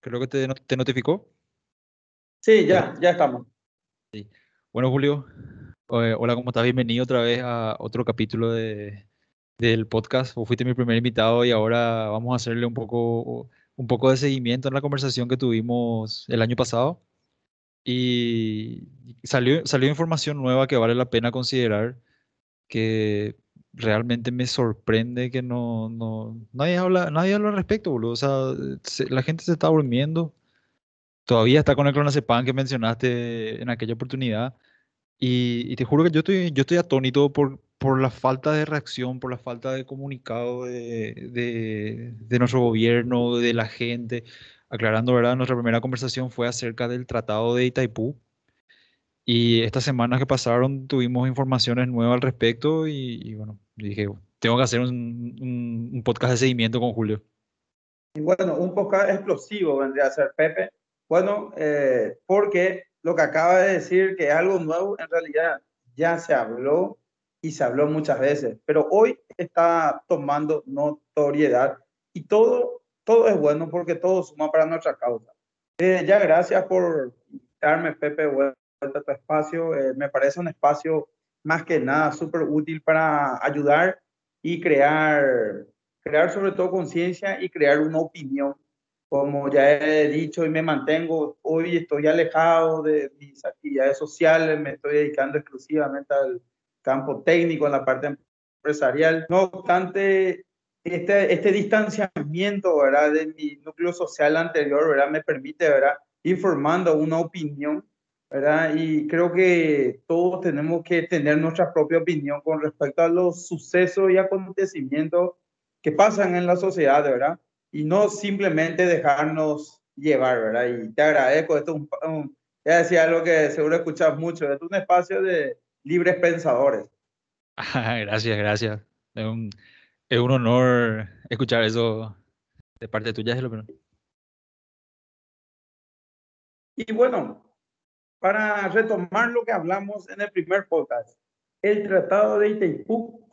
Creo que te, te notificó. Sí, ya, ya estamos. Sí. Bueno, Julio, eh, hola, ¿cómo estás? Bienvenido otra vez a otro capítulo de, del podcast. Vos fuiste mi primer invitado y ahora vamos a hacerle un poco, un poco de seguimiento en la conversación que tuvimos el año pasado. Y salió, salió información nueva que vale la pena considerar, que realmente me sorprende que no, no nadie habla, nadie habla al respecto, boludo. O sea, la gente se está durmiendo. Todavía está con el clonazepam que mencionaste en aquella oportunidad. Y, te juro que yo estoy, yo estoy atónito por, por la falta de reacción, por la falta de comunicado de, de, de nuestro gobierno, de la gente. Aclarando, ¿verdad? Nuestra primera conversación fue acerca del Tratado de Itaipú. Y estas semanas que pasaron tuvimos informaciones nuevas al respecto y, bueno, dije, tengo que hacer un, un, podcast de seguimiento con Julio. Y bueno, un podcast explosivo vendría a ser Pepe. Bueno, eh, porque lo que acaba de decir que es algo nuevo, en realidad ya se habló y se habló muchas veces, pero hoy está tomando notoriedad y todo, todo es bueno porque todo suma para nuestra causa. Eh, ya gracias por darme, Pepe, a tu espacio. Eh, me parece un espacio más que nada súper útil para ayudar y crear, crear sobre todo conciencia y crear una opinión. Como ya he dicho y me mantengo, hoy estoy alejado de mis actividades sociales, me estoy dedicando exclusivamente al campo técnico, en la parte empresarial. No obstante, este, este distanciamiento ¿verdad? de mi núcleo social anterior ¿verdad? me permite ¿verdad? ir formando una opinión ¿verdad? Y creo que todos tenemos que tener nuestra propia opinión con respecto a los sucesos y acontecimientos que pasan en la sociedad, ¿verdad? Y no simplemente dejarnos llevar, ¿verdad? Y te agradezco, esto un, ya decía algo que seguro escuchas mucho, esto es un espacio de libres pensadores. gracias, gracias. Es un, es un honor escuchar eso de parte tuya, pero... Y bueno, para retomar lo que hablamos en el primer podcast, el Tratado de Itaipú.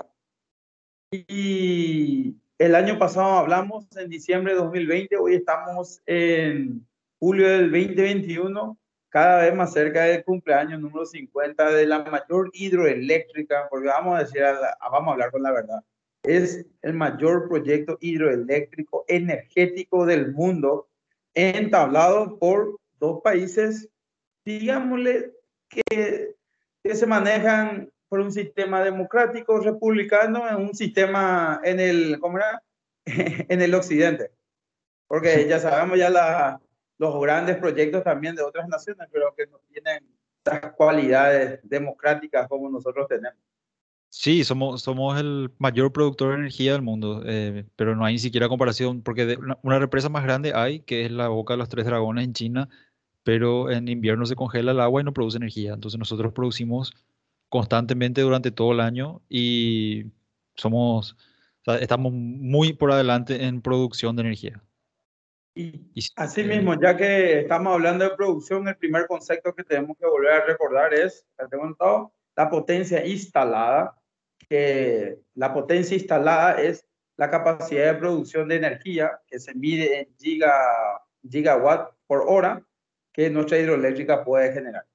Y el año pasado hablamos en diciembre de 2020, hoy estamos en julio del 2021, cada vez más cerca del cumpleaños número 50 de la mayor hidroeléctrica, porque vamos a decir, vamos a hablar con la verdad, es el mayor proyecto hidroeléctrico energético del mundo, entablado por dos países digámosle, que, que se manejan por un sistema democrático, republicano, en un sistema en el, ¿cómo era? en el occidente. Porque ya sabemos ya la, los grandes proyectos también de otras naciones, pero que no tienen estas cualidades democráticas como nosotros tenemos. Sí, somos, somos el mayor productor de energía del mundo, eh, pero no hay ni siquiera comparación, porque una, una, represa más grande hay, que es la Boca de los Tres Dragones en China, pero en invierno se congela el agua y no produce energía. Entonces nosotros producimos constantemente durante todo el año y somos, estamos muy por adelante en producción de energía. Y, así mismo, ya que estamos hablando de producción, el primer concepto que tenemos que volver a recordar es, la potencia instalada, que la potencia instalada es la capacidad de producción de energía que se mide en giga, gigawatt por hora que nuestra hidroeléctrica puede generar.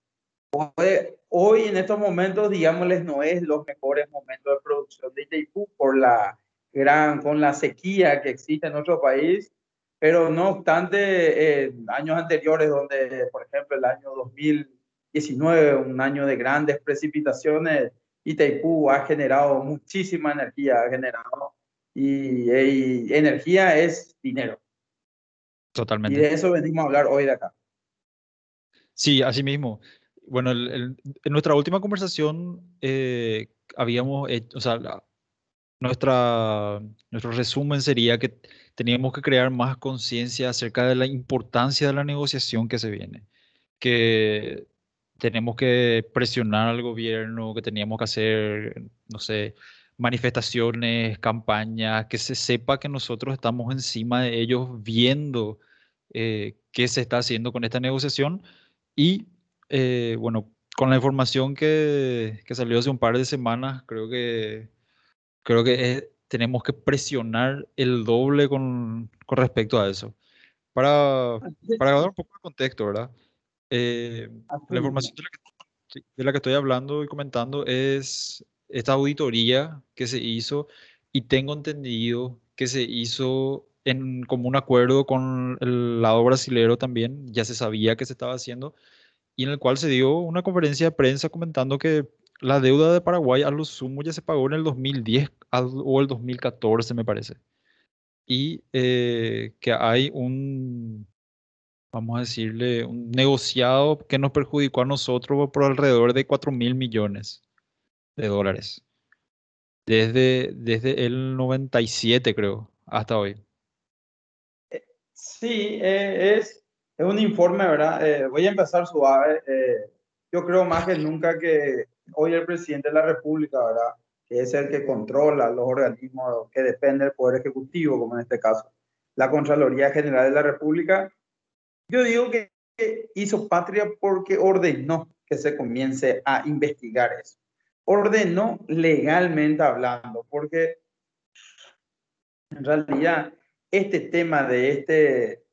Hoy, en estos momentos, digámosles, no es los mejores momentos de producción de Itaipú por la gran, con la sequía que existe en nuestro país, pero no obstante, en años anteriores, donde, por ejemplo, el año 2019, un año de grandes precipitaciones, Itaipú ha generado muchísima energía, ha generado, y, y energía es dinero. Totalmente. Y de eso venimos a hablar hoy de acá. Sí, así mismo. Bueno, en nuestra última conversación eh, habíamos hecho, o sea, nuestra, nuestro resumen sería que teníamos que crear más conciencia acerca de la importancia de la negociación que se viene, que tenemos que presionar al gobierno, que teníamos que hacer, no sé, manifestaciones, campañas, que se sepa que nosotros estamos encima de ellos viendo eh, qué se está haciendo con esta negociación y eh, bueno, con la información que, que, salió hace un par de semanas, creo que, creo que tenemos que presionar el doble con, con respecto a eso. para, para dar un poco de contexto, ¿verdad? Eh, la información de la, que, de la que estoy hablando y comentando es esta auditoría que se hizo y tengo entendido que se hizo en como un acuerdo con el lado brasilero también, ya se sabía que se estaba haciendo, y en el cual se dio una conferencia de prensa comentando que la deuda de Paraguay a lo sumo ya se pagó en el 2010 o el 2014, me parece. Y eh, que hay un, vamos a decirle, un negociado que nos perjudicó a nosotros por alrededor de 4 mil millones de dólares. Desde, desde el 97, creo, hasta hoy. Sí, eh, es, es, un informe, ¿verdad? Eh, voy a empezar suave. Eh, yo creo más que nunca que hoy el presidente de la República, ¿verdad? Que es el que controla los organismos que dependen del Poder Ejecutivo, como en este caso, la Contraloría General de la República. Yo digo que hizo patria porque ordenó que se comience a investigar eso. Ordenó legalmente hablando, porque en realidad este tema de este,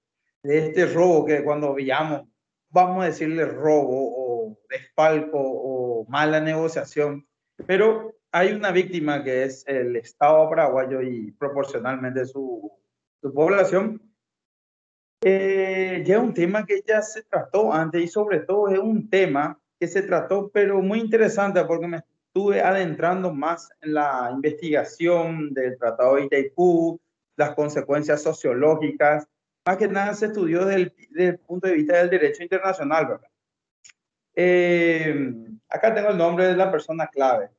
de este robo que cuando veamos, vamos a decirle robo o desfalco o mala negociación, pero hay una víctima que es el Estado paraguayo y proporcionalmente su, su población. Eh, ya es un tema que ya se trató antes y sobre todo es un tema que se trató, pero muy interesante porque me estuve adentrando más en la investigación del Tratado de Itaipú, las consecuencias sociológicas. Más que nada se estudió desde el, punto de vista del derecho internacional, ¿verdad? Eh, acá tengo el nombre de la persona clave.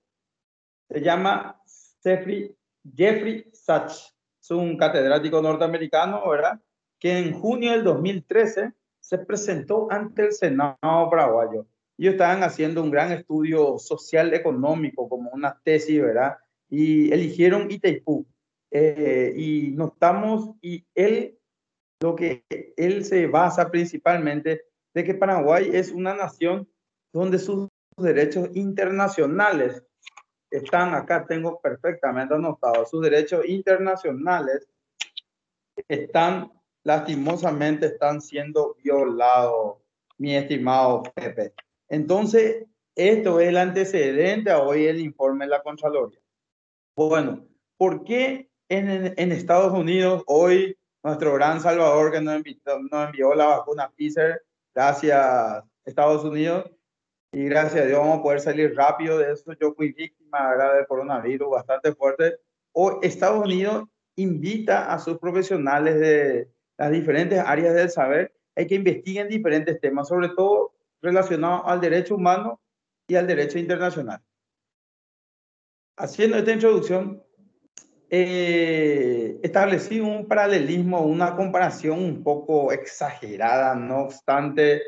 Se llama Jeffrey, Jeffrey Sachs. Es un catedrático norteamericano, ¿verdad? Que en junio del 2013 se presentó ante el Senado paraguayo. Ellos estaban haciendo un gran estudio social económico como una tesis, ¿verdad? Y eligieron Itaipú eh, y notamos, y él, lo que él se basa principalmente, de que Paraguay es una nación donde sus derechos internacionales están acá, tengo perfectamente anotado, sus derechos internacionales están lastimosamente están siendo violados, mi estimado Pepe. Entonces, esto es el antecedente a hoy el informe de la Contraloría. Bueno, ¿por qué en, Estados Unidos, hoy nuestro gran Salvador que nos, envió la vacuna Pfizer, gracias Estados Unidos, y gracias a Dios vamos a poder salir rápido de eso. Yo fui víctima del coronavirus bastante fuerte. Hoy Estados Unidos invita a sus profesionales de las diferentes áreas del saber hay que investiguen diferentes temas, sobre todo relacionados al derecho humano y al derecho internacional. Haciendo esta introducción, eh, establecí un paralelismo, una comparación un poco exagerada, no obstante,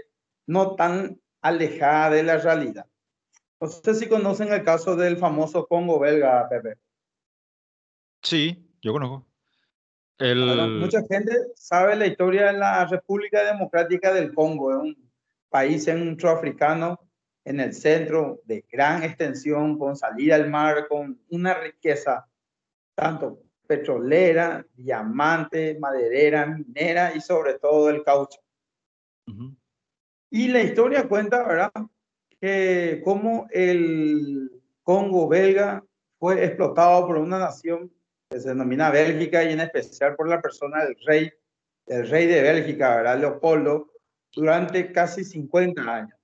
no tan alejada de la realidad. No sé si conocen el caso del famoso Congo belga, Pepe. Sí, yo conozco. mucha gente sabe la historia de la República Democrática del Congo, es un país centroafricano en el centro de gran extensión, con salida al mar, con una riqueza tanto petrolera, diamante, maderera, minera y sobre todo el caucho. Y la historia cuenta, ¿verdad? Que como el Congo belga fue explotado por una nación que se denomina Bélgica y en especial por la persona del rey, el rey de Bélgica, ¿verdad? Leopoldo, durante casi 50 años.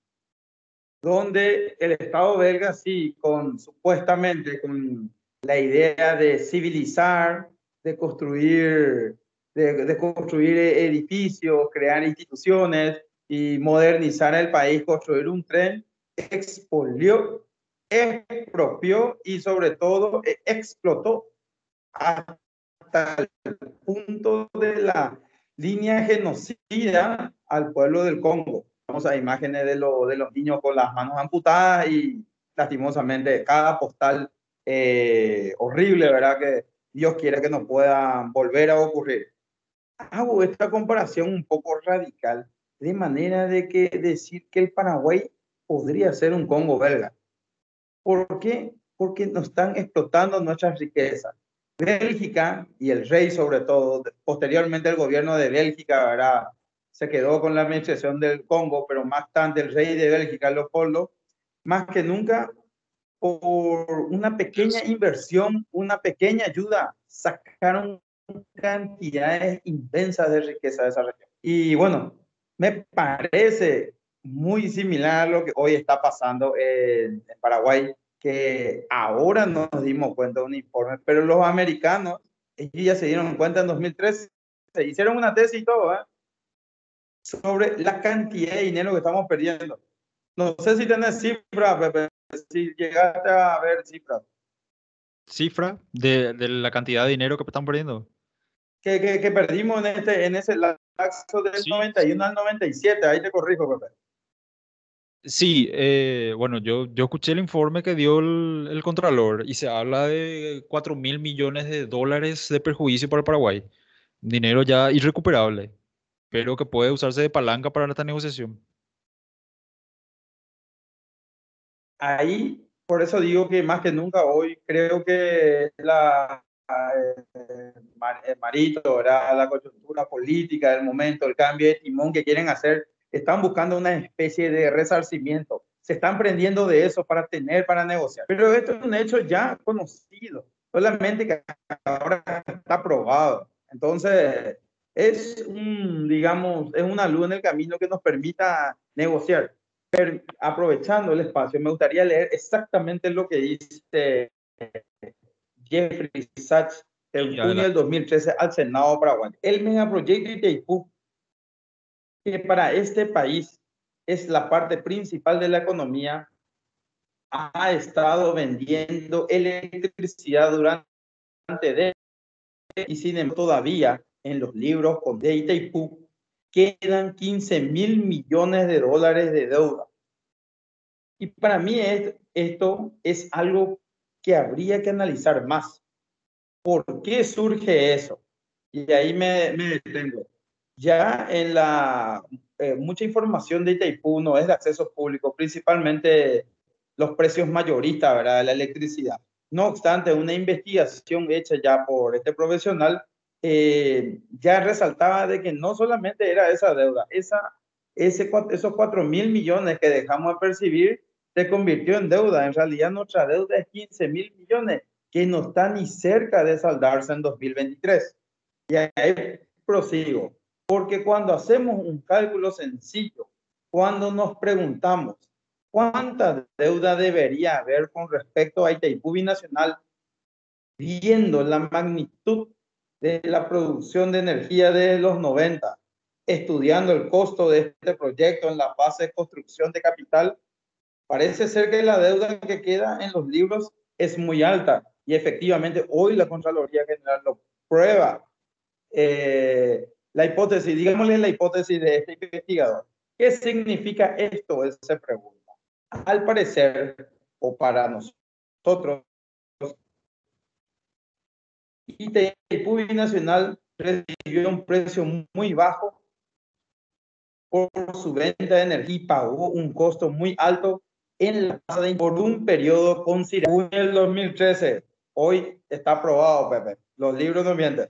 Donde el Estado belga, sí, con supuestamente con la idea de civilizar, de construir, de, construir edificios, crear instituciones y modernizar el país, construir un tren, expolió, expropió y sobre todo e, explotó hasta el punto de la línea genocida al pueblo del Congo. Vamos a imágenes de, lo, de los niños con las manos amputadas y lastimosamente cada postal eh, horrible, ¿verdad? Que Dios quiere que no pueda volver a ocurrir. Hago esta comparación un poco radical, de manera de que decir que el Paraguay podría ser un Congo belga. ¿Por qué? Porque nos están explotando nuestras riquezas. Bélgica y el rey sobre todo, posteriormente el gobierno de Bélgica ¿verdad? se quedó con la administración del Congo, pero más tarde el rey de Bélgica, Leopoldo, más que nunca por una pequeña inversión, una pequeña ayuda, sacaron cantidades inmensas de riqueza de esa región. Y bueno, me parece muy similar a lo que hoy está pasando en, en Paraguay, que ahora nos dimos cuenta de un informe, pero los americanos, ellos ya se dieron cuenta en 2013, se hicieron una tesis y todo, ¿eh? sobre la cantidad de dinero que estamos perdiendo. No sé si tenés cifras, Pepe, si llegaste a ver cifras. ¿Cifra de, de la cantidad de dinero que están perdiendo? Que, que, que perdimos en, este, en ese lapso del sí. 91 al 97, ahí te corrijo, Pepe. Sí, eh, bueno, yo, yo escuché el informe que dio el, el Contralor y se habla de 4 mil millones de dólares de perjuicio para Paraguay. Dinero ya irrecuperable, pero que puede usarse de palanca para esta negociación. Ahí, por eso digo que más que nunca hoy creo que la eh, Marito, ¿verdad? la coyuntura política del momento, el cambio de timón que quieren hacer están buscando una especie de resarcimiento. Se están prendiendo de eso para tener, para negociar. Pero esto es un hecho ya conocido, solamente que ahora está probado. Entonces, es un, digamos, es una luz en el camino que nos permita negociar. Pero aprovechando el espacio, me gustaría leer exactamente lo que dice Jeffrey Sachs en junio del 2013 al Senado paraguayo. El megaproyecto Itaipú que para este país es la parte principal de la economía, ha estado vendiendo electricidad durante de y sin embargo todavía en los libros con de Itaipú quedan 15 mil millones de dólares de deuda. Y para mí esto es algo que habría que analizar más. ¿Por qué surge eso? Y ahí me, me detengo. Ya en la eh, mucha información de Itaipú no es de acceso público, principalmente los precios mayoristas ¿verdad? de la electricidad. No obstante, una investigación hecha ya por este profesional eh, ya resaltaba de que no solamente era esa deuda, esa, ese, esos 4 mil millones que dejamos de percibir se convirtió en deuda. En realidad nuestra deuda es 15 mil millones que no está ni cerca de saldarse en 2023. Y ahí prosigo. Porque cuando hacemos un cálculo sencillo, cuando nos preguntamos cuánta deuda debería haber con respecto a Itaipú Binacional, viendo la magnitud de la producción de energía de los 90, estudiando el costo de este proyecto en la fase de construcción de capital, parece ser que la deuda que queda en los libros es muy alta y efectivamente hoy la Contraloría General lo prueba. Eh, la hipótesis, digámosle la hipótesis de este investigador. ¿Qué significa esto? Él se pregunta. Al parecer, o para nosotros, Itaipú Nacional recibió un precio muy bajo por su venta de energía y pagó un costo muy alto en la por un periodo considerable. En el 2013, hoy está aprobado, Pepe. Los libros no mienten.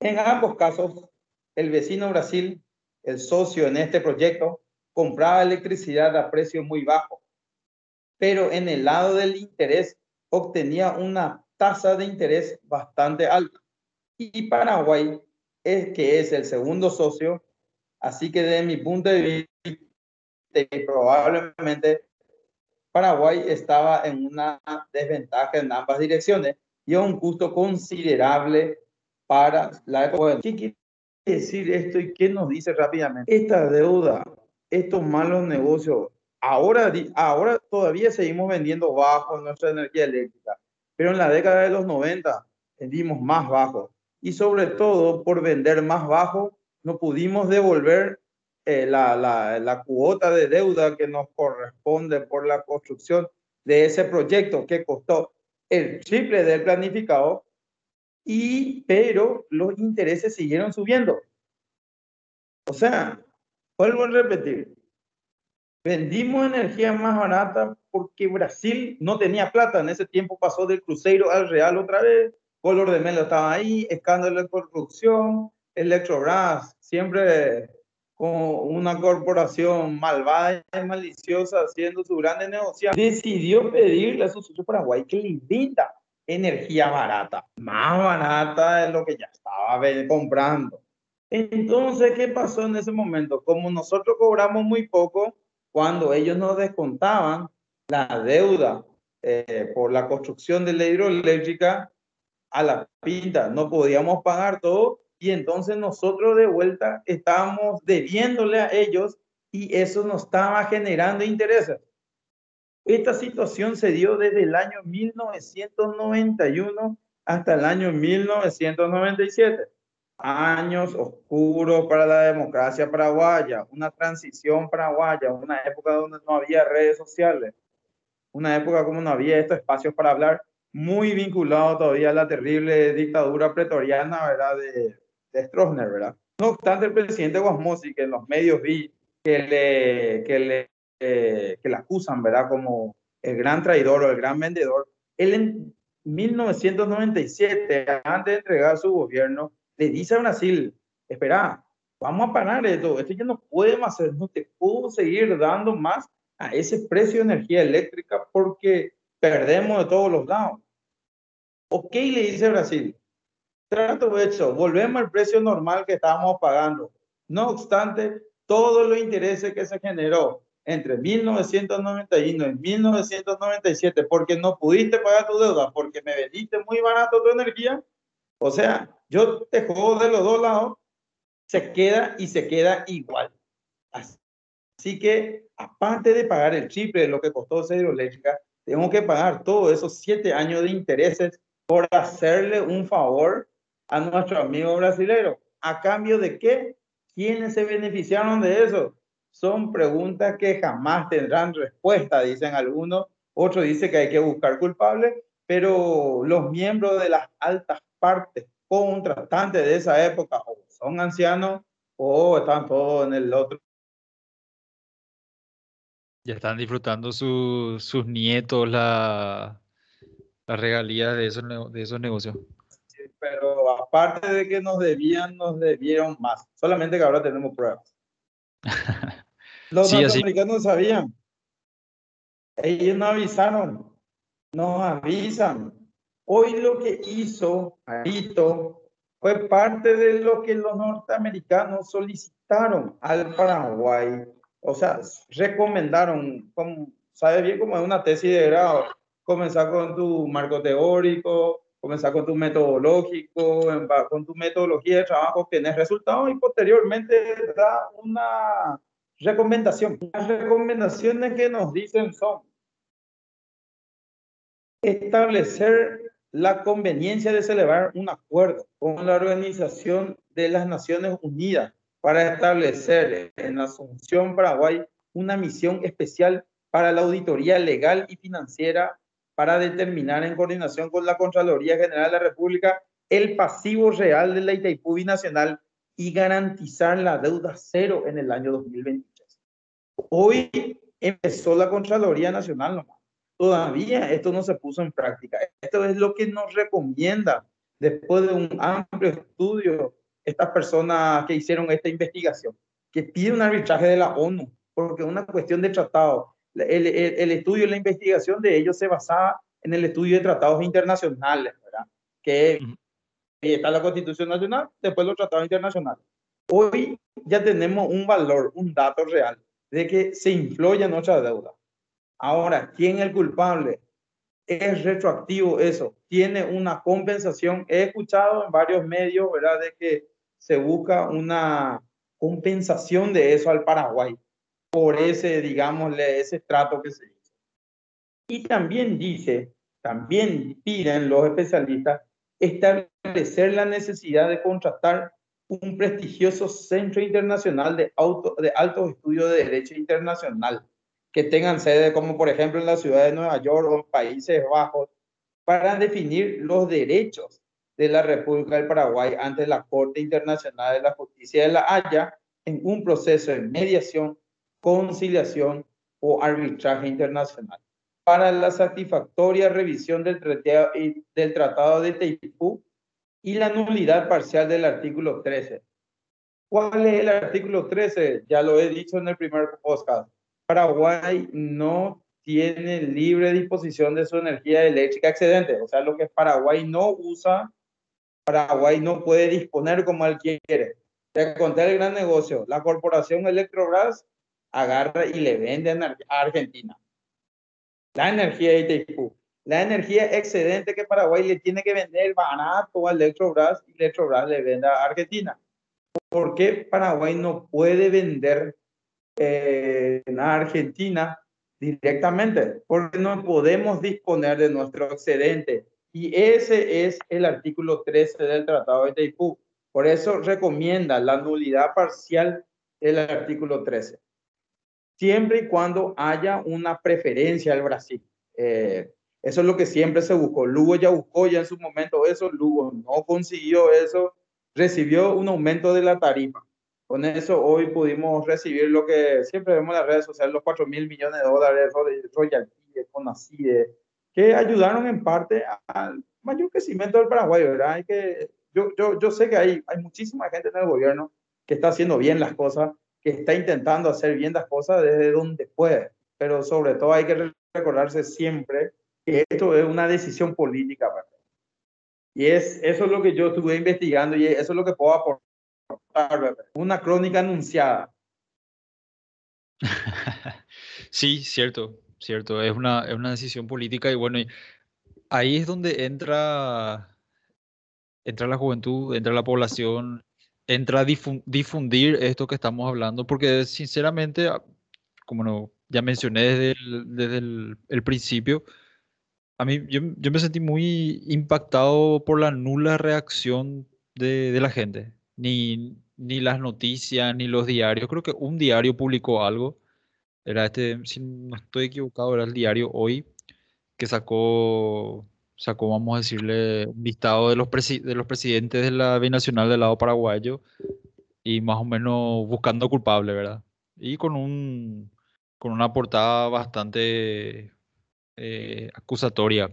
En ambos casos, el vecino Brasil, el socio en este proyecto, compraba electricidad a precio muy bajo, pero en el lado del interés obtenía una tasa de interés bastante alta. Y Paraguay es que es el segundo socio, así que desde mi punto de vista, probablemente Paraguay estaba en una desventaja en ambas direcciones y a un costo considerable para la época. ¿Qué quiere decir esto y qué nos dice rápidamente? Esta deuda, estos malos negocios, ahora, ahora todavía seguimos vendiendo bajo nuestra energía eléctrica, pero en la década de los 90 vendimos más bajo y sobre todo por vender más bajo no pudimos devolver eh, la, la, la cuota de deuda que nos corresponde por la construcción de ese proyecto que costó el triple del planificado y, pero los intereses siguieron subiendo. O sea, vuelvo a repetir, Vendimos energía más barata porque Brasil no tenía plata. En ese tiempo pasó del Cruzeiro al Real otra vez. Color de Melo estaba ahí, escándalo de corrupción, Electrobras, siempre con una corporación malvada y maliciosa haciendo su grande negocio, decidió pedirle a su socio Paraguay que le invita energía barata, más barata de lo que ya estaba comprando. Entonces, ¿qué pasó en ese momento? Como nosotros cobramos muy poco, cuando ellos nos descontaban la deuda eh, por la construcción de la hidroeléctrica a la pinta, no podíamos pagar todo y entonces nosotros de vuelta estábamos debiéndole a ellos y eso nos estaba generando intereses. Esta situación se dio desde el año 1991 hasta el año 1997 años oscuros para la democracia paraguaya, una transición paraguaya, una época donde no había redes sociales, una época como no había estos espacios para hablar, muy vinculado todavía a la terrible dictadura pretoriana, ¿verdad? De, de Stroessner, ¿verdad? No obstante, el presidente Guasmosi, que en los medios vi que le, que le, eh, que le acusan, ¿verdad? Como el gran traidor o el gran vendedor, él en 1997, antes de entregar su gobierno, le dice a Brasil, espera, vamos a parar esto, esto ya no podemos hacer, no te puedo seguir dando más a ese precio de energía eléctrica porque perdemos de todos los lados. Ok, le dice Brasil, trato hecho, volvemos al precio normal que estábamos pagando. No obstante, todos los intereses que se generó entre 1991 y 1997 porque no pudiste pagar tu deuda, porque me vendiste muy barato tu energía, o sea, yo te juego de los dos lados, se queda y se queda igual. Así que, aparte de pagar el triple de lo que costó esa hidroeléctrica, tengo que pagar todos esos siete años de intereses por hacerle un favor a nuestro amigo brasileño. ¿A cambio de qué? ¿Quiénes se beneficiaron de eso? Son preguntas que jamás tendrán respuesta, dicen algunos. Otros dicen que hay que buscar culpables, pero los miembros de las altas partes contratantes de esa época o son ancianos o están todos en el otro. Ya están disfrutando sus nietos la, la regalías de esos, de esos negocios. Pero aparte de que nos debían, nos debieron más. Solamente que ahora tenemos pruebas. Los sí, norteamericanos sabían. Ellos no avisaron. Nos avisan. Hoy lo que hizo Arito fue parte de lo que los norteamericanos solicitaron al Paraguay. O sea, recomendaron, como, sabe bien como es una tesis de grado, comenzar con tu marco teórico, comenzar con tu metodológico, con tu metodología de trabajo, obtener resultados y posteriormente da una recomendación. Las recomendaciones que nos dicen son establecer la conveniencia de celebrar un acuerdo con la Organización de las Naciones Unidas para establecer en Asunción, Paraguay, una misión especial para la auditoría legal y financiera para determinar en coordinación con la Contraloría General de la República el pasivo real de la Itaipú Binacional y garantizar la deuda cero en el año 2023. Hoy empezó la Contraloría Nacional nomás Todavía esto no se puso en práctica. Esto es lo que nos recomienda después de un amplio estudio estas personas que hicieron esta investigación, que pide un arbitraje de la ONU, porque es una cuestión de tratado. El, el, estudio y la investigación de ellos se basaba en el estudio de tratados internacionales, ¿verdad? Que está la Constitución Nacional, después los tratados internacionales. Hoy ya tenemos un valor, un dato real de que se influye nuestra deuda. Ahora, ¿quién es el culpable? Es retroactivo eso. Tiene una compensación. He escuchado en varios medios, ¿verdad?, de que se busca una compensación de eso al Paraguay por ese, digámosle, ese trato que se hizo. Y también dice, también piden los especialistas establecer la necesidad de contratar un prestigioso centro internacional de, auto, de altos estudios de derecho internacional que tengan sede, como por ejemplo en la ciudad de Nueva York o en Países Bajos, para definir los derechos de la República del Paraguay ante la Corte Internacional de la Justicia de la Haya en un proceso de mediación conciliación o arbitraje internacional para la satisfactoria revisión del tratado, del tratado de Teipú y la nulidad parcial del artículo 13. ¿Cuál es el artículo 13? Ya lo he dicho en el primer podcast. Paraguay no tiene libre disposición de su energía eléctrica excedente. O sea, lo que Paraguay no usa, Paraguay no puede disponer como él quiere. Te conté el gran negocio. La corporación Electrobras agarra y le vende a Argentina. La energía de Itaipú. La energía excedente que Paraguay le tiene que vender barato a Electrobras y Electrobras le vende a Argentina. ¿Por qué Paraguay no puede vender eh, en Argentina directamente? Porque no podemos disponer de nuestro excedente. Y ese es el artículo 13 del Tratado de Itaipú. Por eso recomienda la nulidad parcial del artículo 13. Siempre y cuando haya una preferencia al Brasil. Eh, eso es lo que siempre se buscó. Lugo ya buscó ya en su momento eso, Lugo no consiguió eso recibió un aumento de la tarifa. Con eso hoy pudimos recibir lo que siempre vemos en las redes sociales, los 4 mil millones de dólares royalties, con ACIDE, que ayudaron en parte al mayor crecimiento del Paraguay, ¿verdad? Hay que, yo, yo, yo sé que hay, hay muchísima gente en el gobierno que está haciendo bien las cosas, que está intentando hacer bien las cosas desde donde puede, pero sobre todo hay que recordarse siempre que esto es una decisión política, ¿verdad? Y es, eso es lo que yo estuve investigando y eso es lo que puedo aportar. Una crónica anunciada. Sí, cierto, cierto. Es una, es una decisión política y bueno, ahí es donde entra, entra la juventud, entra la población, entra a difundir esto que estamos hablando, porque sinceramente, ah, como no, ya mencioné desde desde el principio, a mí, yo, yo, me sentí muy impactado por la nula reacción de, de, la gente. Ni, ni las noticias, ni los diarios. Creo que un diario publicó algo. Era este, si no estoy equivocado, era el diario Hoy, que sacó, sacó vamos a decirle, un listado de los, de los presidentes de la binacional del lado paraguayo y más o menos buscando culpable, ¿verdad? Y con un con una portada bastante eh, acusatoria.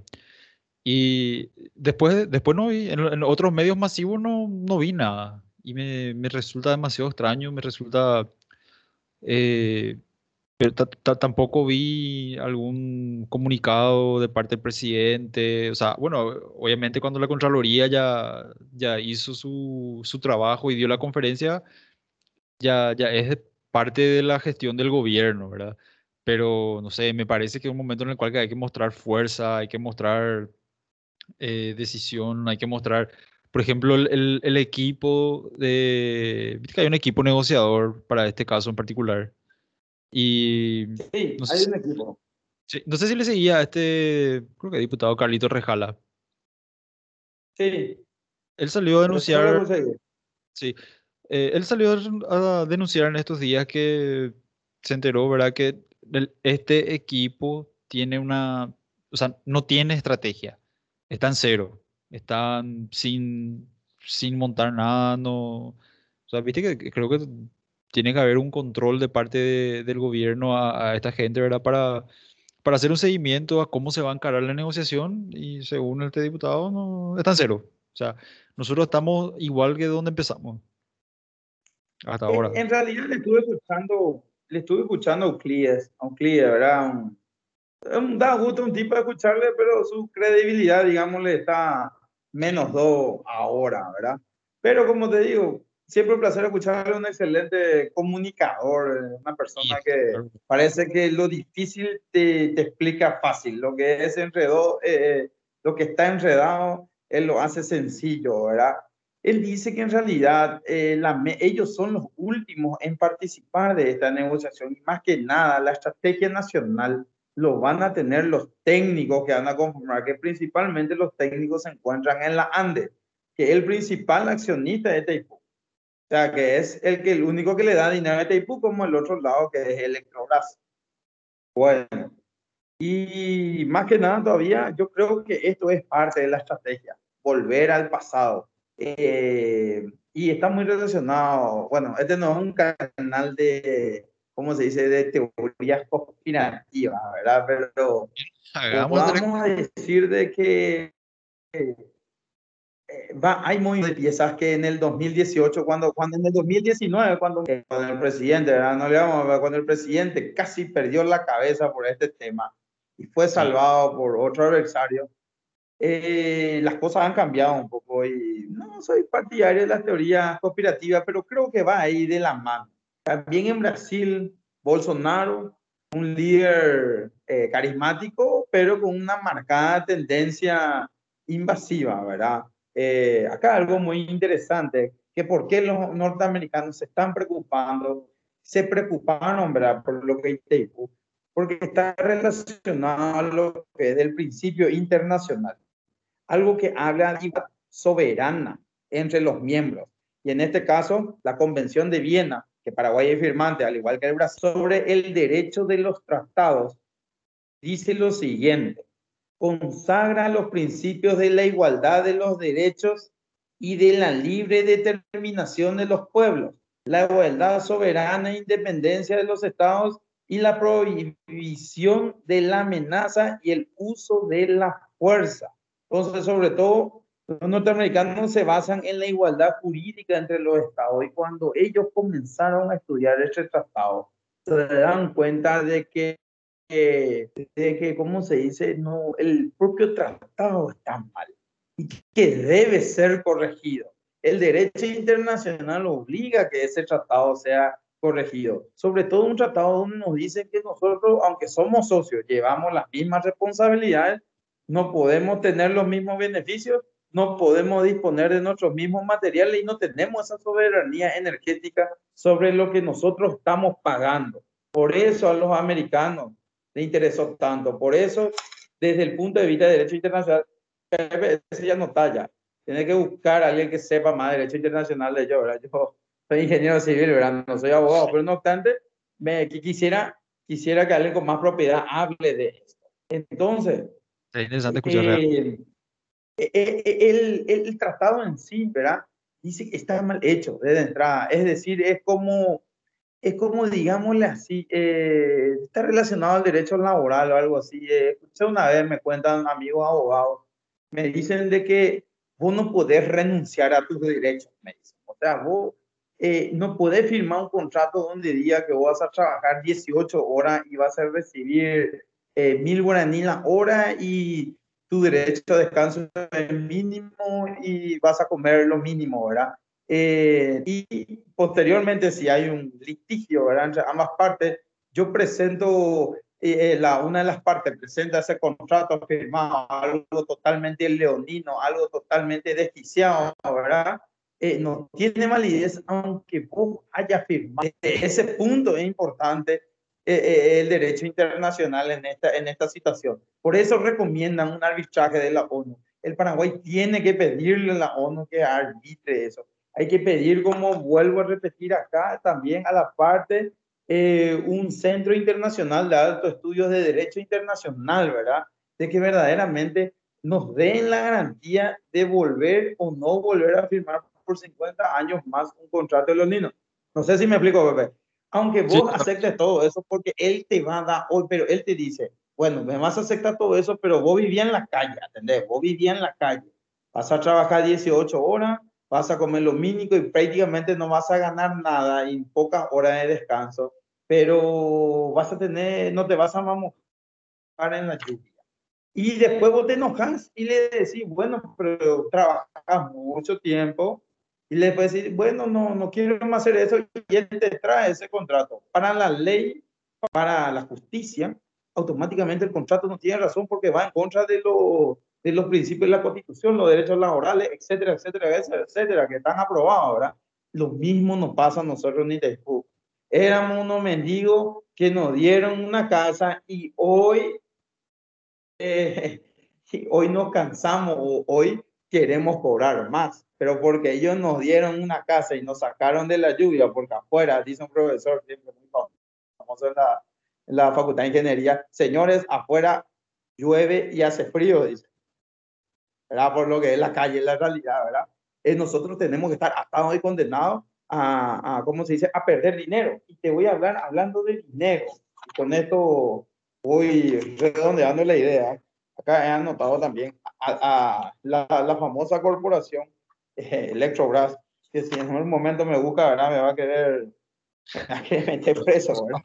Y después, después no vi, en, otros medios masivos no, no vi nada. Y me, me resulta demasiado extraño, me resulta... Eh, pero tampoco vi algún comunicado de parte del presidente. O sea, bueno, obviamente cuando la Contraloría ya, ya hizo su, su trabajo y dio la conferencia, ya, ya es parte de la gestión del gobierno, ¿verdad? pero no sé, me parece que es un momento en el cual hay que mostrar fuerza, hay que mostrar eh, decisión, hay que mostrar, por ejemplo, el, el, equipo de... que hay un equipo negociador para este caso en particular. Y... Sí, no sé, hay un equipo. no sé si le seguía a este, creo que diputado Carlito Rejala. Sí. Él salió a denunciar... Sí. Eh, él salió a denunciar en estos días que se enteró, ¿verdad? Que este equipo tiene una, o sea, no tiene estrategia, están cero, están sin, sin montar nada, no, o sea, viste que creo que tiene que haber un control de parte del gobierno a, esta gente, ¿verdad? Para, para hacer un seguimiento a cómo se va a encarar la negociación y según este diputado, no, están cero. O sea, nosotros estamos igual que donde empezamos. Hasta ahora. En, realidad le estuve escuchando le estuve escuchando a Euclides, a Euclides, ¿verdad? Un, da gusto un tipo de escucharle, pero su credibilidad, le está menos dos ahora, ¿verdad? Pero como te digo, siempre un placer escucharle, un excelente comunicador, una persona que parece que lo difícil te, te explica fácil, lo que es enredado, eh, lo que está enredado, él lo hace sencillo, ¿verdad? Él dice que en realidad eh, ellos son los últimos en participar de esta negociación y más que nada la estrategia nacional lo van a tener los técnicos que van a conformar, que principalmente los técnicos se encuentran en la ANDE, que es el principal accionista de Taipú. O sea, que es el, que, el único que le da dinero a Taipú, como el otro lado que es Electrobras. Bueno, y más que nada todavía, yo creo que esto es parte de la estrategia, volver al pasado eh, y está muy relacionado, bueno, este no es un canal de, ¿cómo se dice?, de teorías conspirativas, ¿verdad? Pero vamos a decir de que va, hay muy de piezas que en el 2018, cuando, cuando en el 2019, cuando, cuando el presidente, ¿verdad? No le vamos cuando el presidente casi perdió la cabeza por este tema y fue salvado por otro adversario, eh, las cosas han cambiado un poco y no soy partidario de las teorías conspirativas, pero creo que va ahí de la mano. También en Brasil, Bolsonaro, un líder eh, carismático, pero con una marcada tendencia invasiva, ¿verdad? Eh, acá algo muy interesante, que por qué los norteamericanos se están preocupando, se preocuparon, ¿verdad? Por lo que porque está relacionado a lo que es del principio internacional, algo que habla de soberana entre los miembros. Y en este caso, la Convención de Viena, que Paraguay es firmante, al igual que el Brasil, sobre el derecho de los tratados, dice lo siguiente, consagra los principios de la igualdad de los derechos y de la libre determinación de los pueblos, la igualdad soberana e independencia de los estados y la prohibición de la amenaza y el uso de la fuerza. Entonces, sobre todo, los norteamericanos se basan en la igualdad jurídica entre los estados y cuando ellos comenzaron a estudiar este tratado, se dan cuenta de que, de que ¿cómo se dice? No, el propio tratado está mal y que debe ser corregido. El derecho internacional obliga a que ese tratado sea corregido. Sobre todo un tratado donde nos dice que nosotros, aunque somos socios, llevamos las mismas responsabilidades, no podemos tener los mismos beneficios, no podemos disponer de nuestros mismos materiales y no tenemos esa soberanía energética sobre lo que nosotros estamos pagando. Por eso a los americanos les interesó tanto. Por eso, desde el punto de vista de derecho internacional, ese ya no talla. Tiene que buscar a alguien que sepa más de derecho internacional de yo, ¿verdad? Yo soy ingeniero civil, ¿verdad? No soy abogado, pero no obstante, me quisiera, quisiera que alguien con más propiedad hable de esto. Entonces, es interesante escuchar. Eh, eh, eh, el, el, tratado en sí, ¿verdad? Dice que está mal hecho desde entrada. Es decir, es como, es como digámosle así, está relacionado al derecho laboral o algo así. escuché una vez, me cuentan amigos abogados, me dicen de que vos no podés renunciar a tus derechos, me dicen. O sea, vos eh, no podés firmar un contrato donde diga que vas a trabajar 18 horas y vas a recibir eh, mil guaraní la hora y tu derecho a descanso es mínimo y vas a comer lo mínimo, ¿verdad? Eh, y posteriormente, si hay un litigio ¿verdad? entre ambas partes, yo presento, la, una de las partes presenta ese contrato firmado, algo totalmente leonino, algo totalmente desquiciado, ¿verdad? Eh, no tiene validez aunque vos haya firmado. Ese punto es importante eh, eh, el derecho internacional en esta, en esta situación. Por eso recomiendan un arbitraje de la ONU. El Paraguay tiene que pedirle a la ONU que arbitre eso. Hay que pedir, como vuelvo a repetir acá, también a la parte un centro internacional de alto estudios de derecho internacional, ¿verdad? De que verdaderamente nos den la garantía de volver o no volver a firmar por 50 años más un contrato de los niños. No sé si me explico, Pepe. Aunque vos aceptes todo eso, porque él te va a dar hoy, pero él te dice, bueno, me vas a aceptar todo eso, pero vos vivías en la calle, ¿entendés? Vos vivías en la calle. Vas a trabajar 18 horas, vas a comer lo mínimo y prácticamente no vas a ganar nada en pocas horas de descanso, pero vas a tener, no te vas a mojar en la lluvia. Y después vos te enojas y le decís, bueno, pero trabajas mucho tiempo, y le puede decir, bueno, no, no quiero más hacer eso, y él te trae ese contrato. Para la ley, para la justicia, automáticamente el contrato no tiene razón porque va en contra de, lo, de los principios de la Constitución, los derechos laborales, etcétera, etcétera, etcétera, que están aprobados, ahora Lo mismo nos pasa a nosotros ni después. Éramos unos mendigos que nos dieron una casa y hoy, eh, hoy nos cansamos o hoy queremos cobrar más pero porque ellos nos dieron una casa y nos sacaron de la lluvia, porque afuera, dice un profesor siempre muy famoso en en la Facultad de Ingeniería, señores, afuera llueve y hace frío, dice. ¿Verdad? Por lo que es la calle, la realidad, ¿verdad? Eh, nosotros tenemos que estar atados y condenados a, a, ¿cómo se dice?, a perder dinero. Y te voy a hablar hablando de dinero. Y con esto voy redondeando la idea. Acá he anotado también a, la, la, famosa corporación eh, Electrobras, que si en un momento me busca, ¿verdad? Me va a querer, a querer meter preso, ¿verdad?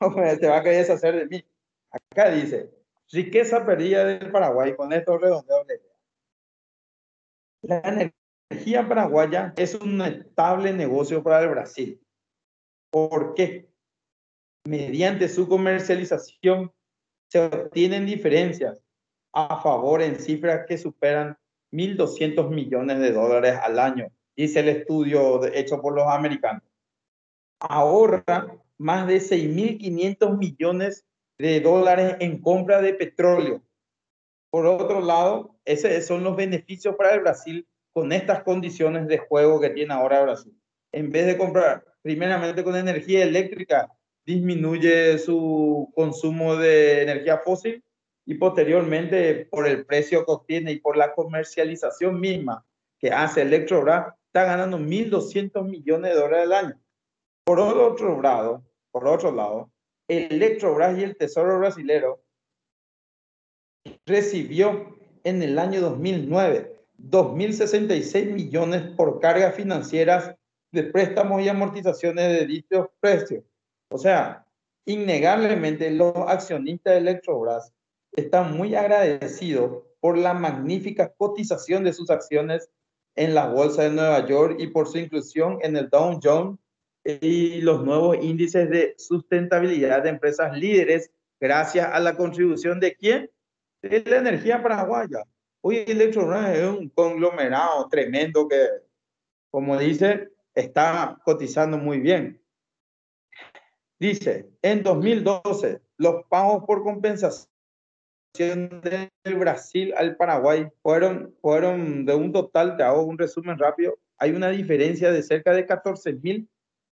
Se va a querer deshacer de mí. Acá dice, riqueza perdida del Paraguay, con esto redondeo la idea. La energía paraguaya es un estable negocio para el Brasil. ¿Por qué? Mediante su comercialización se obtienen diferencias a favor en cifras que superan 1.200 millones de dólares al año, dice el estudio hecho por los americanos. Ahorra más de 6.500 millones de dólares en compra de petróleo. Por otro lado, esos son los beneficios para el Brasil con estas condiciones de juego que tiene ahora Brasil. En vez de comprar primeramente con energía eléctrica, disminuye su consumo de energía fósil y posteriormente por el precio que obtiene y por la comercialización misma que hace Electrobras, está ganando 1.200 millones de dólares al año. Por otro lado, por otro lado, Electrobras y el Tesoro brasilero recibió en el año 2009 2.066 millones por cargas financieras de préstamos y amortizaciones de dichos precios. O sea, innegablemente los accionistas de Electrobras están muy agradecidos por la magnífica cotización de sus acciones en la bolsa de Nueva York y por su inclusión en el Dow Jones y los nuevos índices de sustentabilidad de empresas líderes gracias a la contribución de quién? De la energía paraguaya. Hoy Electrobras es un conglomerado tremendo que, como dice, está cotizando muy bien. Dice, en 2012, los pagos por compensación del Brasil al Paraguay fueron, fueron de un total, te hago un resumen rápido, hay una diferencia de cerca de 14 mil,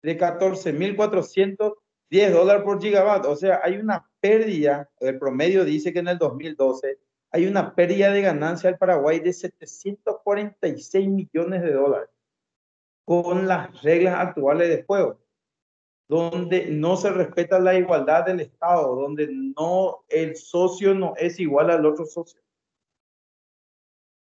de 14.410 dólares por gigawatt. O sea, hay una pérdida, el promedio dice que en el 2012 hay una pérdida de ganancia al Paraguay de 746 millones de dólares con las reglas actuales de juego, donde no se respeta la igualdad del Estado, donde no el socio no es igual al otro socio.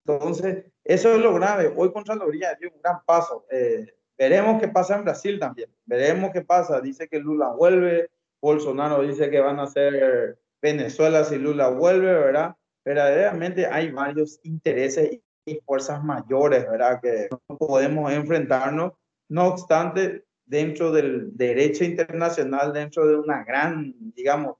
Entonces, eso es lo grave. Hoy Contraloría dio un gran paso. Eh, veremos qué pasa en Brasil también. Veremos qué pasa. Dice que Lula vuelve. Bolsonaro dice que van a ser Venezuela si Lula vuelve, ¿verdad? verdaderamente hay varios intereses y fuerzas mayores, ¿verdad? Que no podemos enfrentarnos. No obstante, dentro del derecho internacional, dentro de una gran, digamos,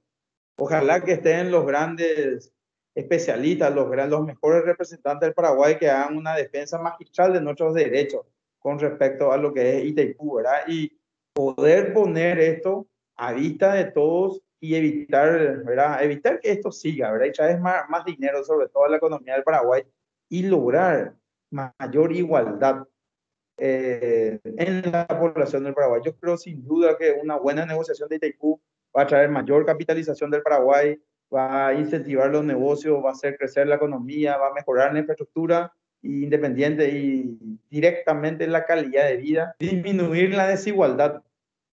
ojalá que estén los grandes especialistas, los, los mejores representantes del Paraguay que hagan una defensa magistral de nuestros derechos con respecto a lo que es Itaipú, ¿verdad? Y poder poner esto a vista de todos y evitar, ¿verdad? Evitar que esto siga, ¿verdad? Traer más, más dinero, sobre todo a la economía del Paraguay, y lograr mayor igualdad eh, en la población del Paraguay. Yo creo sin duda que una buena negociación de Itaipú va a traer mayor capitalización del Paraguay, va a incentivar los negocios, va a hacer crecer la economía, va a mejorar la infraestructura independiente y directamente la calidad de vida, disminuir la desigualdad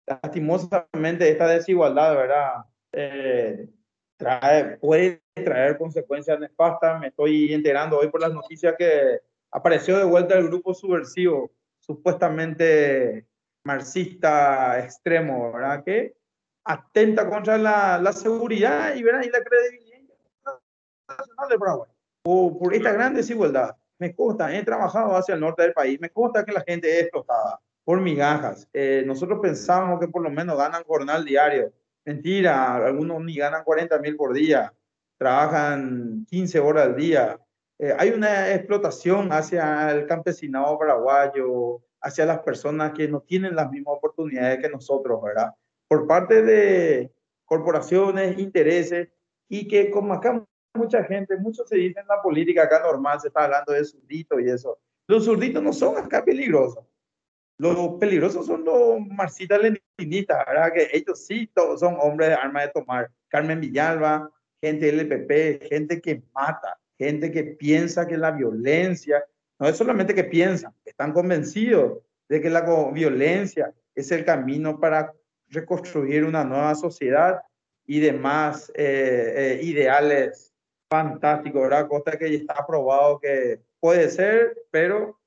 lastimosamente esta desigualdad, ¿verdad? Eh, trae, puede traer consecuencias nefastas. Me estoy enterando hoy por las noticias que apareció de vuelta el grupo subversivo, supuestamente marxista extremo, ¿verdad? Que atenta contra la, la seguridad y, ¿verdad? y la credibilidad nacional de Paraguay. Por, por esta gran desigualdad. Me consta, he trabajado hacia el norte del país, me consta que la gente es explotada por migajas. Eh, nosotros pensamos que por lo menos ganan jornal diario. Mentira, algunos ni ganan 40 mil por día, trabajan 15 horas al día. Eh, hay una explotación hacia el campesinado paraguayo, hacia las personas que no tienen las mismas oportunidades que nosotros, ¿verdad? Por parte de corporaciones, intereses, y que como acá mucha gente, muchos se dicen en la política acá normal, se está hablando de zurditos y eso. Los zurditos no son acá peligrosos. Los peligrosos son los marxistas leninistas, ¿verdad? Que ellos sí todos son hombres de arma de tomar. Carmen Villalba, gente del LPP, gente que mata, gente que piensa que la violencia, no es solamente que piensan, están convencidos de que la violencia es el camino para reconstruir una nueva sociedad y demás eh, eh, ideales fantásticos, ¿verdad? Cosa que ya está probado que puede ser, pero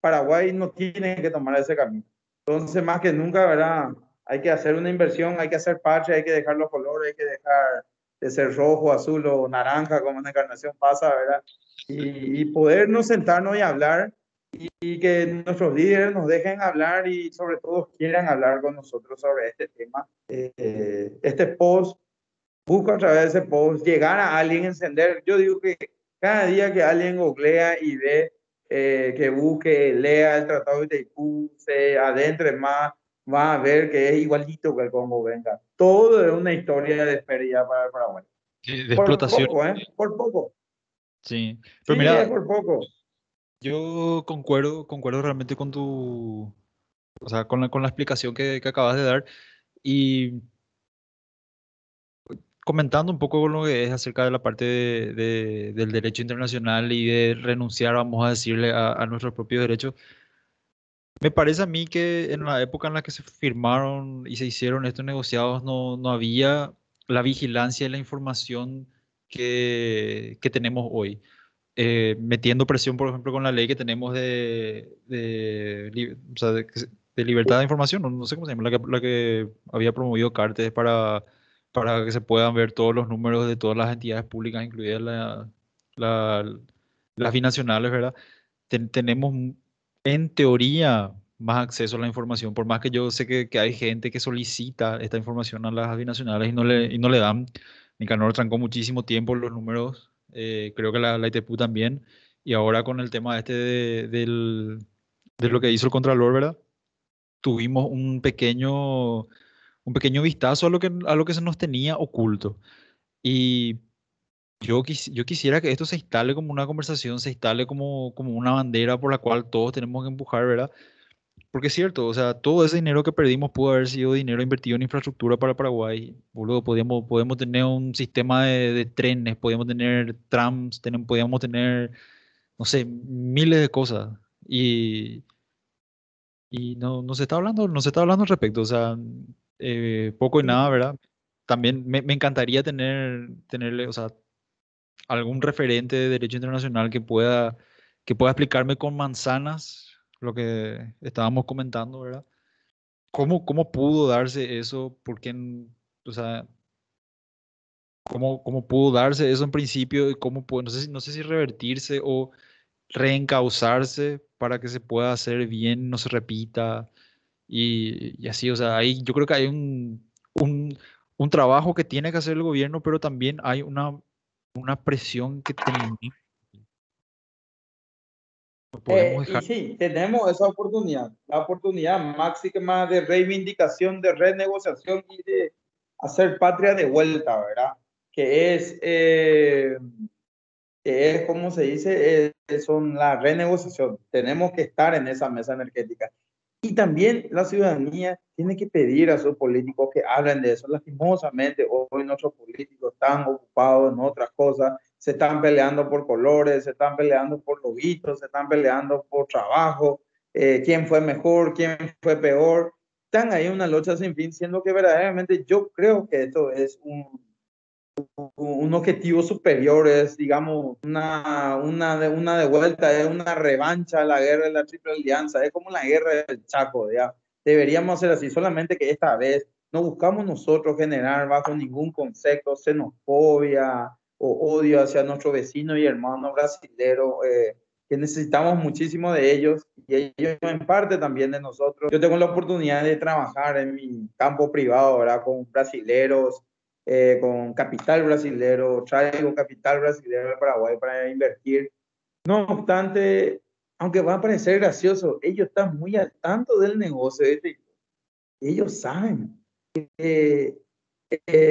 Paraguay no tiene que tomar ese camino. Entonces, más que nunca, ¿verdad? Hay que hacer una inversión, hay que hacer parche, hay que dejar los colores, hay que dejar de ser rojo, azul o naranja, como en encarnación pasa, ¿verdad? Y, y podernos sentarnos y hablar y, que nuestros líderes nos dejen hablar y sobre todo quieran hablar con nosotros sobre este tema. Eh, este post, busco a través de ese post llegar a alguien, encender. Yo digo que cada día que alguien googlea y ve, eh, que busque, lea el Tratado de Itaipú, se adentre más, va a ver que es igualito que el Congo venga. Todo es una historia de pérdida para el Paraguay. Sí, de explotación. Poco, ¿eh? Por poco. Sí, pero mira, por poco. Yo concuerdo, concuerdo realmente con tu, o sea, con la, con la explicación que, que acabas de dar y comentando un poco lo que es acerca de la parte de, del derecho internacional y de renunciar, vamos a decirle, a, a nuestros propios derechos. Me parece a mí que en la época en la que se firmaron y se hicieron estos negociados no, no había la vigilancia y la información que, que tenemos hoy. Eh, metiendo presión, por ejemplo, con la ley que tenemos de, de, o sea, de, libertad de información, no, sé cómo se llama, la que, la que había promovido Cartes para, para que se puedan ver todos los números de todas las entidades públicas, incluidas la, la, las binacionales, ¿verdad? tenemos en teoría más acceso a la información, por más que yo sé que, que, hay gente que solicita esta información a las binacionales y no le, y no le dan. Nicanor trancó muchísimo tiempo los números eh, creo que la, la, ITPU también, y ahora con el tema este de, del, de lo que hizo el Contralor, ¿verdad? Tuvimos un pequeño, un pequeño vistazo a lo, que, a lo que se nos tenía oculto. Y yo, quis, yo quisiera que esto se instale como una conversación, se instale como, como una bandera por la cual todos tenemos que empujar, ¿verdad? Porque es cierto, o sea, todo ese dinero que perdimos pudo haber sido dinero invertido en infraestructura para Paraguay. Boludo, podíamos, podemos tener un sistema de, trenes, podíamos tener trams, tenemos, podíamos tener, no sé, miles de cosas. Y, y no, no se está hablando, no se está hablando al respecto, o sea, eh, poco y nada, ¿verdad? También me, encantaría tener, tenerle, o sea, algún referente de derecho internacional que pueda, que pueda explicarme con manzanas lo que estábamos comentando, ¿verdad? ¿Cómo, cómo pudo darse eso? ¿Por qué, o sea, cómo, cómo pudo darse eso en principio y cómo pudo, no sé, no sé si revertirse o reencauzarse para que se pueda hacer bien, no se repita y, y así, o sea, ahí yo creo que hay un, un, un, trabajo que tiene que hacer el gobierno, pero también hay una, una presión que tenemos eh, y sí, tenemos esa oportunidad, la oportunidad máxima de reivindicación, de renegociación y de hacer patria de vuelta, ¿verdad? Que es, eh, que es como se dice, es, son la renegociación. Tenemos que estar en esa mesa energética. Y también la ciudadanía tiene que pedir a sus políticos que hablen de eso. Lastimosamente, hoy nuestros políticos están ocupados en otras cosas se están peleando por colores, se están peleando por lobitos, se están peleando por trabajo, eh, quién fue mejor, quién fue peor. Están ahí una lucha sin fin, siendo que verdaderamente yo creo que esto es un, un objetivo superior, es digamos una, una, de, una de vuelta, es una revancha la guerra de la Triple Alianza, es como la guerra del Chaco, ¿ya? Deberíamos hacer así, solamente que esta vez no buscamos nosotros generar bajo ningún concepto xenofobia, o odio hacia nuestro vecino y hermano brasilero, eh, que necesitamos muchísimo de ellos y ellos en parte también de nosotros. Yo tengo la oportunidad de trabajar en mi campo privado, ¿verdad? Con brasileros, eh, con capital brasilero, traigo capital brasilero al Paraguay para invertir. No obstante, aunque va a parecer gracioso, ellos están muy al tanto del negocio. Este, ellos saben que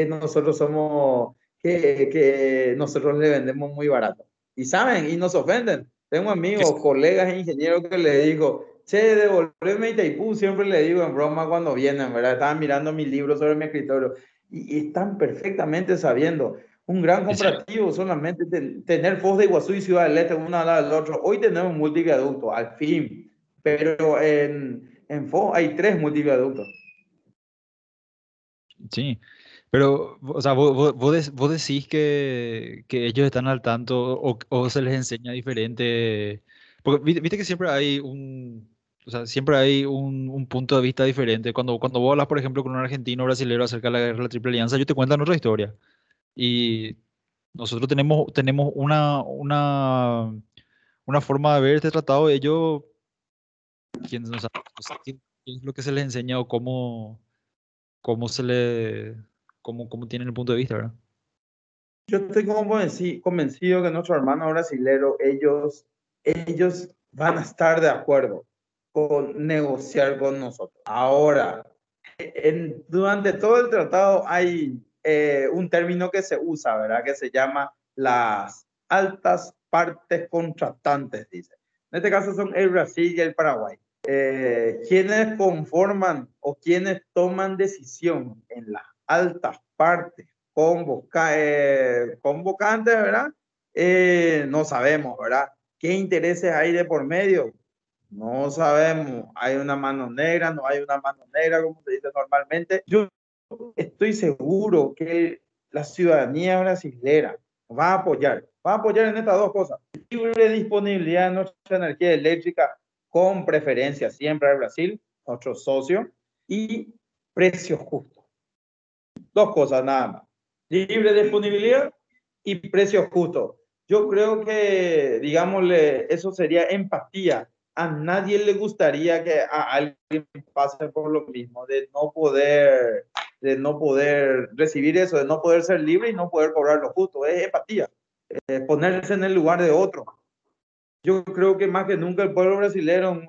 nosotros somos que, que nosotros le vendemos muy barato. Y saben, y nos ofenden. Tengo amigos, colegas e ingenieros que le digo, che, devolverme Itaipú, siempre le digo en broma cuando vienen, ¿verdad? Estaban mirando mis libros sobre mi escritorio y, están perfectamente sabiendo. Un gran comparativo solamente tener Foz de Iguazú y Ciudad del Este una al lado del otro. Hoy tenemos multiviaducto, al fin. pero en, en FO hay tres multiviaductos. Sí, pero, o sea, vos, vos, vos decís que, que, ellos están al tanto o, o, se les enseña diferente. Porque viste que siempre hay un, o sea, siempre hay un, un, punto de vista diferente. Cuando, cuando vos hablas, por ejemplo, con un argentino o brasilero acerca de la guerra de la Triple Alianza, ellos te cuentan otra historia. Y nosotros tenemos, tenemos una, una, una forma de ver este tratado. Ellos, ¿quién, o sea, ¿qué es lo que se les enseña o cómo, cómo se le cómo, cómo tienen el punto de vista, ¿verdad? Yo estoy convencido que nuestros hermanos brasileños, ellos, ellos van a estar de acuerdo con negociar con nosotros. Ahora, en, durante todo el tratado hay eh, un término que se usa, ¿verdad? Que se llama las altas partes contratantes, dice. En este caso son el Brasil y el Paraguay. Eh, quienes conforman o quienes toman decisión en las altas partes convoca, eh, convocantes, ¿verdad? Eh, no sabemos, ¿verdad? ¿Qué intereses hay de por medio? No sabemos. ¿Hay una mano negra? ¿No hay una mano negra, como se dice normalmente? Yo estoy seguro que la ciudadanía brasileña va a apoyar, va a apoyar en estas dos cosas. Libre disponibilidad de nuestra energía eléctrica con preferencia siempre al Brasil, nuestro socio, y precios justos. Dos cosas nada más. Libre disponibilidad y precios justos. Yo creo que, digámosle, eso sería empatía. A nadie le gustaría que a alguien pase por lo mismo, de no poder, de no poder recibir eso, de no poder ser libre y no poder cobrar lo justo. Es empatía, ponerse en el lugar de otro. Yo creo que más que nunca el pueblo brasileño,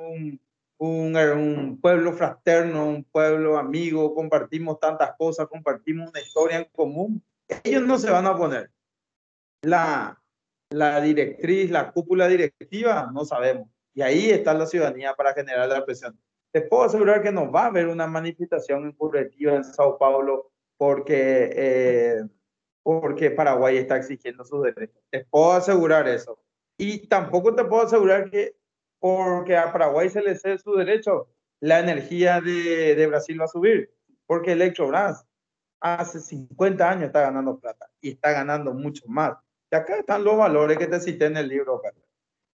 un, pueblo fraterno, un pueblo amigo, compartimos tantas cosas, compartimos una historia en común. Ellos no se van a poner. La directriz, la cúpula directiva, no sabemos. Y ahí está la ciudadanía para generar la presión. Te puedo asegurar que no va a haber una manifestación encubretiva en Sao Paulo porque, eh, porque Paraguay está exigiendo sus derechos. Te puedo asegurar eso. Y tampoco te puedo asegurar que porque a Paraguay se le cede su derecho, la energía de, de Brasil va a subir, porque Electrobras hace 50 años está ganando plata y está ganando mucho más. Y acá están los valores que te cité en el libro, Carlos.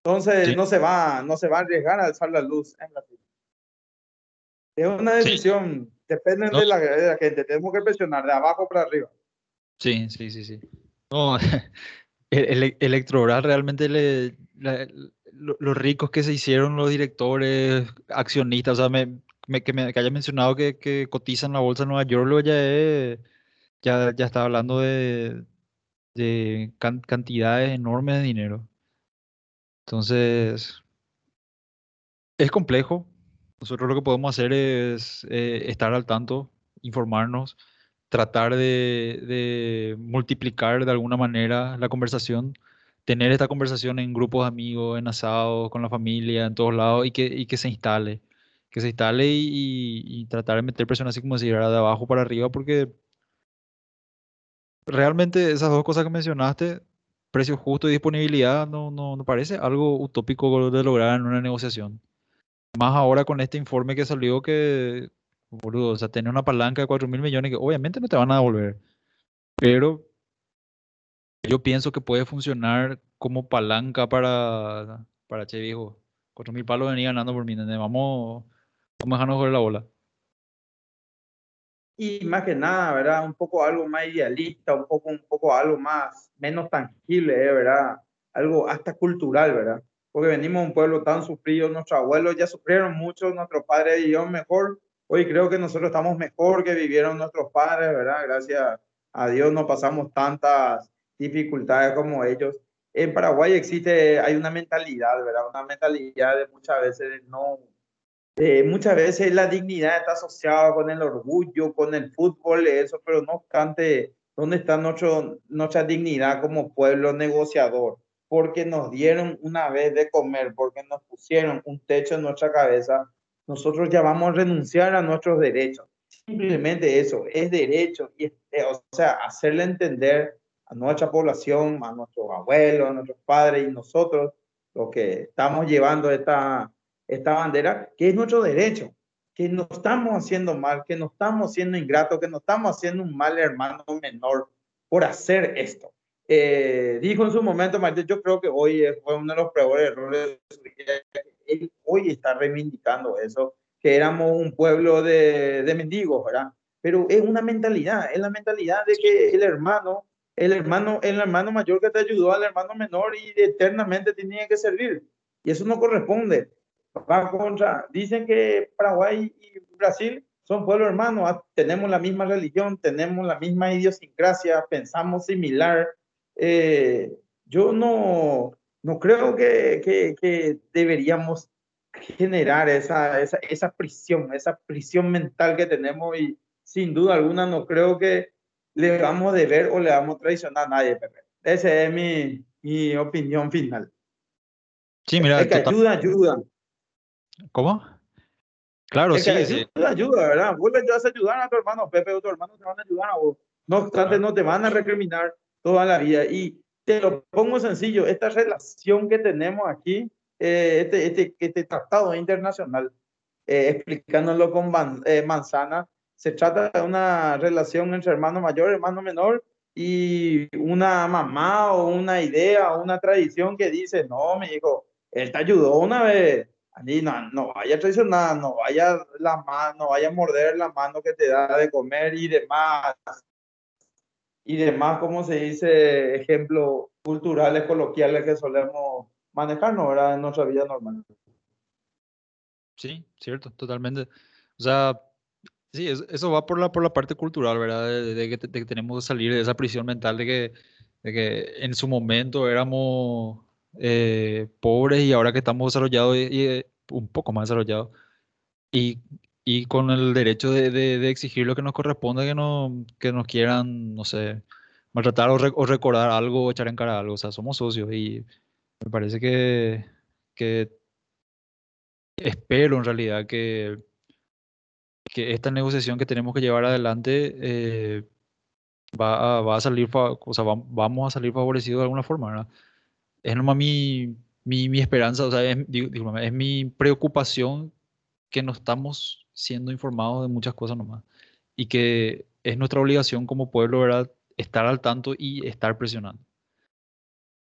Entonces, no, se va, no se va a arriesgar a alzar la luz en Brasil. Es una decisión, depende de, la, de, la, gente, tenemos que presionar de abajo para arriba. Sí, sí, sí, sí. No, el, realmente le, los ricos que se hicieron los directores, accionistas, o sea, me, que, me, haya mencionado que, que cotizan la bolsa de Nueva York, lo ya, ya, ya está hablando de, de cantidades enormes de dinero. Entonces, es complejo. Nosotros lo que podemos hacer es eh, estar al tanto, informarnos, tratar de, multiplicar de alguna manera la conversación tener esta conversación en grupos de amigos, en asados, con la familia, en todos lados, y que, se instale. Que se instale y, y, tratar de meter presión así como si era de abajo para arriba, porque realmente esas dos cosas que mencionaste, precio justo y disponibilidad, no, no, no parece algo utópico de lograr en una negociación. Más ahora con este informe que salió que, boludo, o sea, tener una palanca de 4 mil millones que obviamente no te van a devolver, pero yo pienso que puede funcionar como palanca para, para Che Viejo. 4.000 palos venía ganando por mí, Vamos, vamos a dejarnos jugar la bola. Y más que nada, ¿verdad? Un poco algo más idealista, un poco, un poco algo más, menos tangible. ¿verdad? Algo hasta cultural, ¿verdad? Porque venimos de un pueblo tan sufrido, nuestros abuelos ya sufrieron mucho, nuestros padres vivieron mejor. Hoy creo que nosotros estamos mejor que vivieron nuestros padres, ¿verdad? Gracias a Dios no pasamos tantas dificultades como ellos. En Paraguay existe, hay una mentalidad, ¿verdad? Una mentalidad de muchas veces no, muchas veces la dignidad está asociada con el orgullo, con el fútbol, eso, pero no obstante, ¿dónde está nuestro, nuestra dignidad como pueblo negociador? Porque nos dieron una vez de comer, porque nos pusieron un techo en nuestra cabeza, nosotros ya vamos a renunciar a nuestros derechos. Simplemente eso, es derecho, y, o sea, hacerle entender a nuestra población, a nuestros abuelos, a nuestros padres y nosotros, los que estamos llevando esta, esta bandera, que es nuestro derecho, que no estamos haciendo mal, que no estamos siendo ingratos, que no estamos haciendo un mal hermano menor por hacer esto. Eh, dijo en su momento Martín, yo creo que hoy fue uno de los peores errores de su vida. Él hoy está reivindicando eso, que éramos un pueblo de, de mendigos, ¿verdad? Pero es una mentalidad, es la mentalidad de que el hermano, el hermano, el hermano mayor que te ayudó al hermano menor y eternamente tenía que servir. Y eso no corresponde. Va contra, dicen que Paraguay y Brasil son pueblos hermanos, ah, tenemos la misma religión, tenemos la misma idiosincrasia, pensamos similar, eh, yo no, no creo que, que, que deberíamos generar esa, esa, esa, prisión, esa prisión mental que tenemos y sin duda alguna no creo que le vamos a deber o le vamos a traicionar a nadie, Pepe. Esa es mi, mi opinión final. Sí, mira. Es que ayuda, ayuda. ¿Cómo? Claro, sí, ayuda, sí. ayuda, ¿verdad? Vos le vas a ayudar a tu hermano, Pepe o tu hermano te van a ayudar a vos. No obstante, no te van a recriminar toda la vida. Y te lo pongo sencillo, esta relación que tenemos aquí, eh, este, este, este, tratado internacional, eh, explicándolo con eh, manzana, se trata de una relación entre hermano mayor, hermano menor, y una mamá o una idea o una tradición que dice, no, mi hijo, él te ayudó una vez, no, no vaya a traicionar, no vaya, la mano, no vaya a morder la mano que te da de comer y demás y demás, como se dice, ejemplos culturales, coloquiales que solemos manejarnos ¿verdad? en nuestra vida normal. Sí, cierto, totalmente. O sea, sí, eso va por la, por la parte cultural, ¿verdad? De, que, tenemos que salir de esa prisión mental de que, de que en su momento éramos eh, pobres y ahora que estamos desarrollados y, y, un poco más desarrollados y, y con el derecho de, de, exigir lo que nos corresponde, que, no, que nos quieran, no sé, maltratar o, o, recordar algo o echar en cara algo. O sea, somos socios y me parece que, que espero en realidad que, que esta negociación que tenemos que llevar adelante eh, va, a, va, a, salir, o sea, vamos a salir favorecidos de alguna forma, ¿verdad? Es nomás mi, mi, mi esperanza, o sea, es, digo, es mi preocupación que no estamos siendo informados de muchas cosas nomás. Y que es nuestra obligación como pueblo, ¿verdad? Estar al tanto y estar presionando.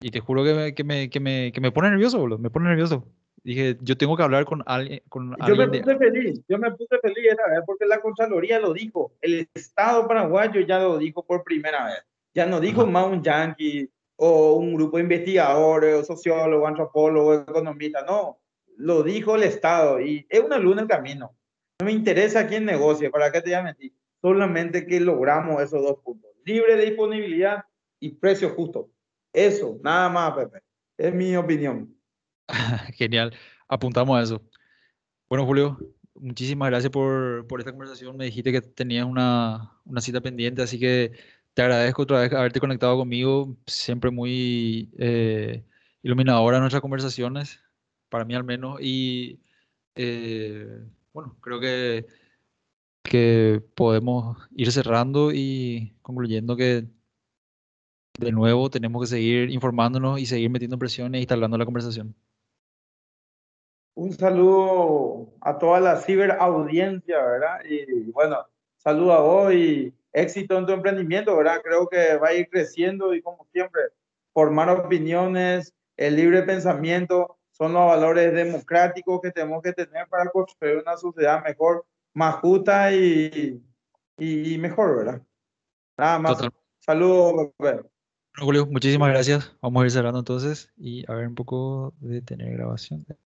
Y te juro que me, que me, que me, que me pone nervioso, boludo. Me pone nervioso. Dije, yo tengo que hablar con alguien. Con yo alguien me puse de... feliz, yo me puse feliz esta vez porque la Contraloría lo dijo. El Estado paraguayo ya lo dijo por primera vez. Ya no dijo un yankee o un grupo de investigadores, sociólogos, antropólogos, economistas. No, lo dijo el Estado y es una luna en camino. No me interesa quién negocie, ¿para qué te voy a mentir? Solamente que logramos esos dos puntos. Libre de disponibilidad y precio justo. Eso, nada más, Pepe. Es mi opinión. Genial. Apuntamos a eso. Bueno, Julio, muchísimas gracias por, por esta conversación. Me dijiste que tenías una, una, cita pendiente, así que te agradezco otra vez haberte conectado conmigo. Siempre muy eh, iluminadora nuestras conversaciones, para mí al menos. Y eh, bueno, creo que, que podemos ir cerrando y concluyendo que de nuevo tenemos que seguir informándonos y seguir metiendo presiones e instalando la conversación. Un saludo a toda la ciberaudiencia, ¿verdad? Y bueno, saludo a vos y éxito en tu emprendimiento, ¿verdad? Creo que va a ir creciendo y como siempre, formar opiniones, el libre pensamiento son los valores democráticos que tenemos que tener para construir una sociedad mejor, más justa y, y, mejor, ¿verdad? Nada más. Total. Saludos, bueno, Julio, muchísimas gracias. Vamos a ir cerrando entonces y a ver un poco de tener grabación.